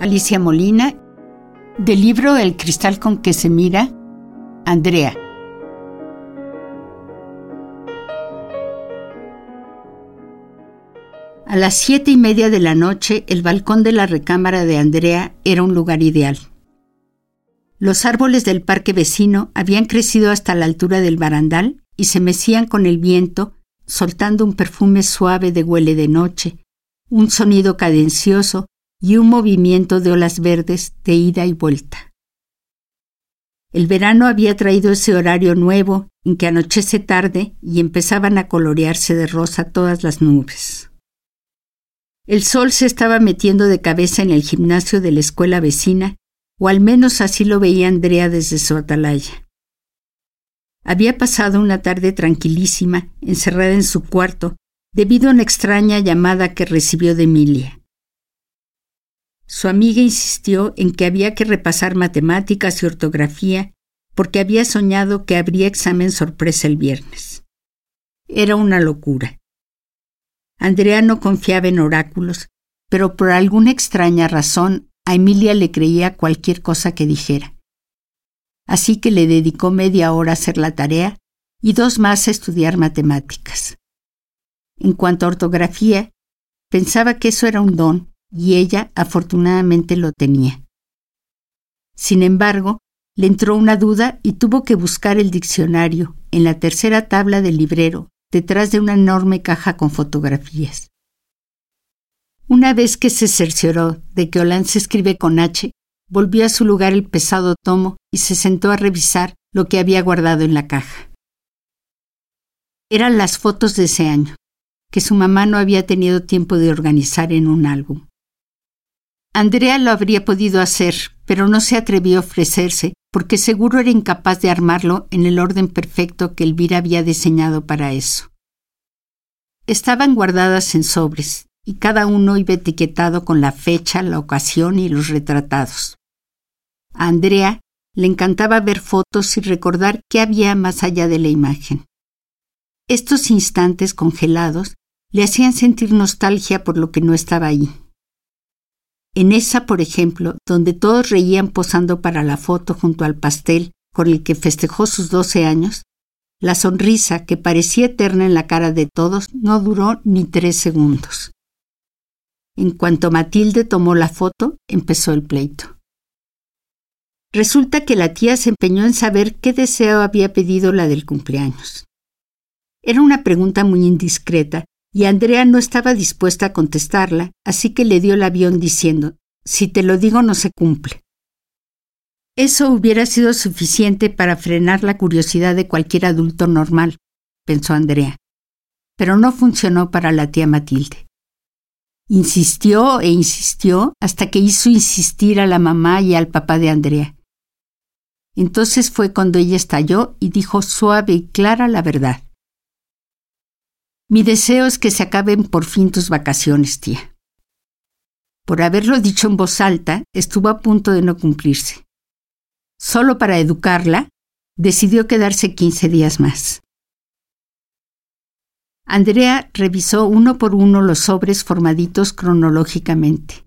Alicia Molina, del libro El cristal con que se mira, Andrea. A las siete y media de la noche, el balcón de la recámara de Andrea era un lugar ideal. Los árboles del parque vecino habían crecido hasta la altura del barandal y se mecían con el viento, soltando un perfume suave de huele de noche, un sonido cadencioso y un movimiento de olas verdes de ida y vuelta. El verano había traído ese horario nuevo en que anochece tarde y empezaban a colorearse de rosa todas las nubes. El sol se estaba metiendo de cabeza en el gimnasio de la escuela vecina, o al menos así lo veía Andrea desde su atalaya. Había pasado una tarde tranquilísima, encerrada en su cuarto, debido a una extraña llamada que recibió de Emilia. Su amiga insistió en que había que repasar matemáticas y ortografía porque había soñado que habría examen sorpresa el viernes. Era una locura. Andrea no confiaba en oráculos, pero por alguna extraña razón a Emilia le creía cualquier cosa que dijera. Así que le dedicó media hora a hacer la tarea y dos más a estudiar matemáticas. En cuanto a ortografía, pensaba que eso era un don y ella afortunadamente lo tenía. Sin embargo, le entró una duda y tuvo que buscar el diccionario en la tercera tabla del librero, detrás de una enorme caja con fotografías. Una vez que se cercioró de que Olan se escribe con H, volvió a su lugar el pesado tomo y se sentó a revisar lo que había guardado en la caja. Eran las fotos de ese año, que su mamá no había tenido tiempo de organizar en un álbum. Andrea lo habría podido hacer, pero no se atrevió a ofrecerse, porque seguro era incapaz de armarlo en el orden perfecto que Elvira había diseñado para eso. Estaban guardadas en sobres, y cada uno iba etiquetado con la fecha, la ocasión y los retratados. A Andrea le encantaba ver fotos y recordar qué había más allá de la imagen. Estos instantes congelados le hacían sentir nostalgia por lo que no estaba ahí. En esa, por ejemplo, donde todos reían posando para la foto junto al pastel con el que festejó sus doce años, la sonrisa que parecía eterna en la cara de todos no duró ni tres segundos. En cuanto Matilde tomó la foto, empezó el pleito. Resulta que la tía se empeñó en saber qué deseo había pedido la del cumpleaños. Era una pregunta muy indiscreta y Andrea no estaba dispuesta a contestarla, así que le dio el avión diciendo, si te lo digo no se cumple. Eso hubiera sido suficiente para frenar la curiosidad de cualquier adulto normal, pensó Andrea, pero no funcionó para la tía Matilde. Insistió e insistió hasta que hizo insistir a la mamá y al papá de Andrea. Entonces fue cuando ella estalló y dijo suave y clara la verdad. Mi deseo es que se acaben por fin tus vacaciones, tía. Por haberlo dicho en voz alta, estuvo a punto de no cumplirse. Solo para educarla, decidió quedarse quince días más. Andrea revisó uno por uno los sobres formaditos cronológicamente.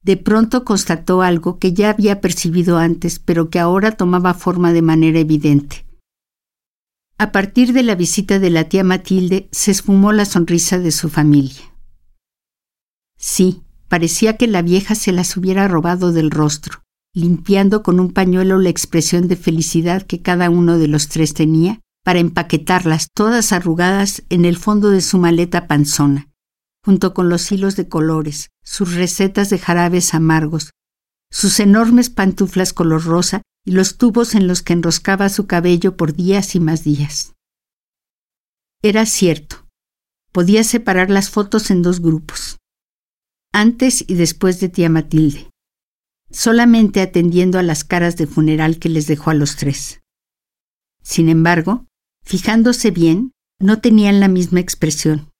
De pronto constató algo que ya había percibido antes, pero que ahora tomaba forma de manera evidente. A partir de la visita de la tía Matilde se esfumó la sonrisa de su familia. Sí, parecía que la vieja se las hubiera robado del rostro, limpiando con un pañuelo la expresión de felicidad que cada uno de los tres tenía para empaquetarlas todas arrugadas en el fondo de su maleta panzona, junto con los hilos de colores, sus recetas de jarabes amargos, sus enormes pantuflas color rosa y los tubos en los que enroscaba su cabello por días y más días. Era cierto. Podía separar las fotos en dos grupos, antes y después de tía Matilde, solamente atendiendo a las caras de funeral que les dejó a los tres. Sin embargo, fijándose bien, no tenían la misma expresión.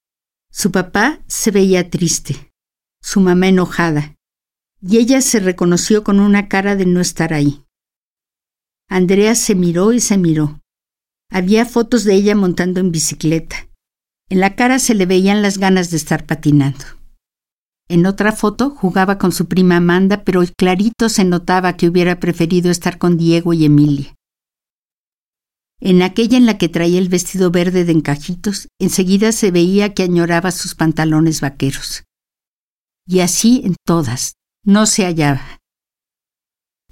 Su papá se veía triste, su mamá enojada, y ella se reconoció con una cara de no estar ahí. Andrea se miró y se miró. Había fotos de ella montando en bicicleta. En la cara se le veían las ganas de estar patinando. En otra foto jugaba con su prima Amanda, pero clarito se notaba que hubiera preferido estar con Diego y Emilia. En aquella en la que traía el vestido verde de encajitos, enseguida se veía que añoraba sus pantalones vaqueros. Y así en todas, no se hallaba.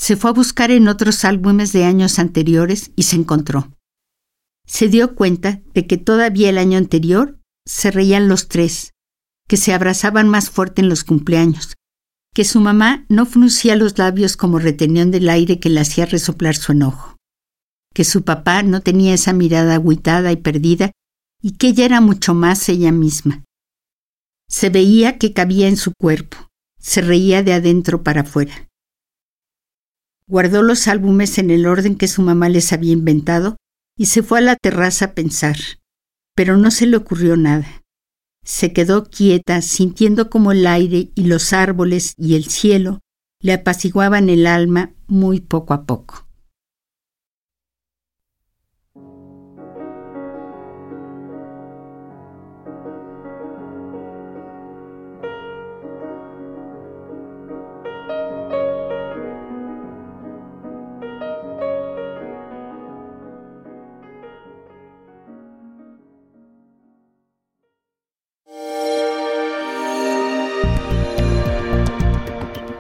Se fue a buscar en otros álbumes de años anteriores y se encontró. Se dio cuenta de que todavía el año anterior se reían los tres, que se abrazaban más fuerte en los cumpleaños, que su mamá no fruncía los labios como retenión del aire que le hacía resoplar su enojo, que su papá no tenía esa mirada agüitada y perdida y que ella era mucho más ella misma. Se veía que cabía en su cuerpo, se reía de adentro para afuera. Guardó los álbumes en el orden que su mamá les había inventado y se fue a la terraza a pensar, pero no se le ocurrió nada. Se quedó quieta, sintiendo como el aire y los árboles y el cielo le apaciguaban el alma muy poco a poco.